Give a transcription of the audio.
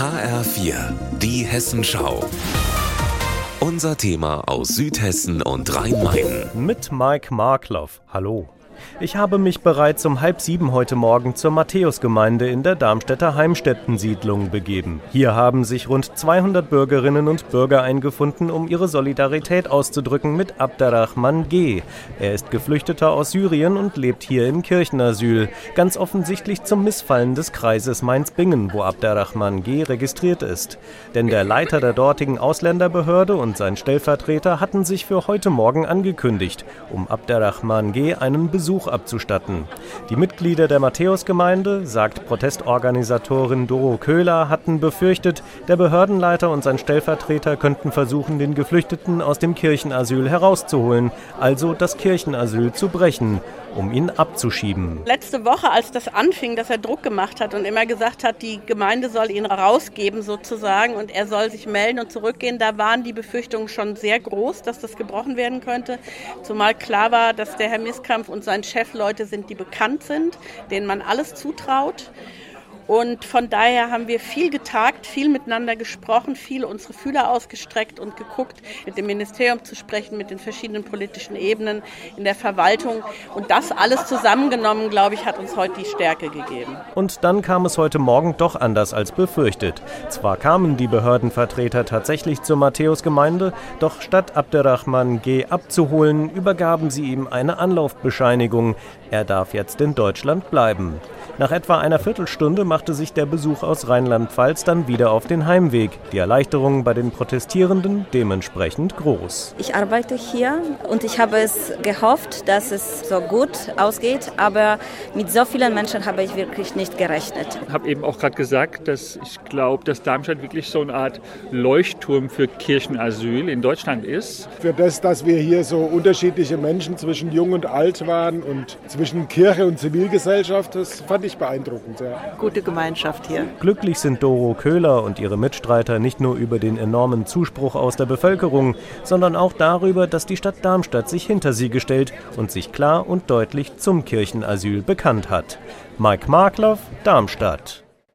HR4, die Hessenschau. Unser Thema aus Südhessen und Rhein-Main. Mit Mike Markloff. Hallo. Ich habe mich bereits um halb sieben heute Morgen zur Matthäusgemeinde in der Darmstädter Heimstättensiedlung begeben. Hier haben sich rund 200 Bürgerinnen und Bürger eingefunden, um ihre Solidarität auszudrücken mit Abderrahman G. Er ist Geflüchteter aus Syrien und lebt hier im Kirchenasyl. Ganz offensichtlich zum Missfallen des Kreises Mainz-Bingen, wo Abderrahman G. registriert ist. Denn der Leiter der dortigen Ausländerbehörde und sein Stellvertreter hatten sich für heute Morgen angekündigt, um Abderrahman G. einen Besuch Besuch abzustatten. Die Mitglieder der Matthäusgemeinde, sagt Protestorganisatorin Doro Köhler, hatten befürchtet, der Behördenleiter und sein Stellvertreter könnten versuchen, den Geflüchteten aus dem Kirchenasyl herauszuholen, also das Kirchenasyl zu brechen um ihn abzuschieben. Letzte Woche, als das anfing, dass er Druck gemacht hat und immer gesagt hat, die Gemeinde soll ihn rausgeben sozusagen und er soll sich melden und zurückgehen, da waren die Befürchtungen schon sehr groß, dass das gebrochen werden könnte. Zumal klar war, dass der Herr Misskampf und sein Chef Leute sind, die bekannt sind, denen man alles zutraut. Und von daher haben wir viel getagt, viel miteinander gesprochen, viel unsere Fühler ausgestreckt und geguckt, mit dem Ministerium zu sprechen, mit den verschiedenen politischen Ebenen in der Verwaltung. Und das alles zusammengenommen, glaube ich, hat uns heute die Stärke gegeben. Und dann kam es heute Morgen doch anders als befürchtet. Zwar kamen die Behördenvertreter tatsächlich zur Matthäusgemeinde, doch statt Abderrahman G. abzuholen, übergaben sie ihm eine Anlaufbescheinigung. Er darf jetzt in Deutschland bleiben. Nach etwa einer Viertelstunde machte sich der Besuch aus Rheinland-Pfalz dann wieder auf den Heimweg. Die Erleichterung bei den Protestierenden dementsprechend groß. Ich arbeite hier und ich habe es gehofft, dass es so gut ausgeht, aber mit so vielen Menschen habe ich wirklich nicht gerechnet. Ich habe eben auch gerade gesagt, dass ich glaube, dass Darmstadt wirklich so eine Art Leuchtturm für Kirchenasyl in Deutschland ist. Für das, dass wir hier so unterschiedliche Menschen zwischen jung und alt waren und zwischen Kirche und Zivilgesellschaft, das fand ich beeindruckend. Ja. Gute Gemeinschaft hier. Glücklich sind Doro Köhler und ihre Mitstreiter nicht nur über den enormen Zuspruch aus der Bevölkerung, sondern auch darüber, dass die Stadt Darmstadt sich hinter sie gestellt und sich klar und deutlich zum Kirchenasyl bekannt hat. Mike Markloff, Darmstadt.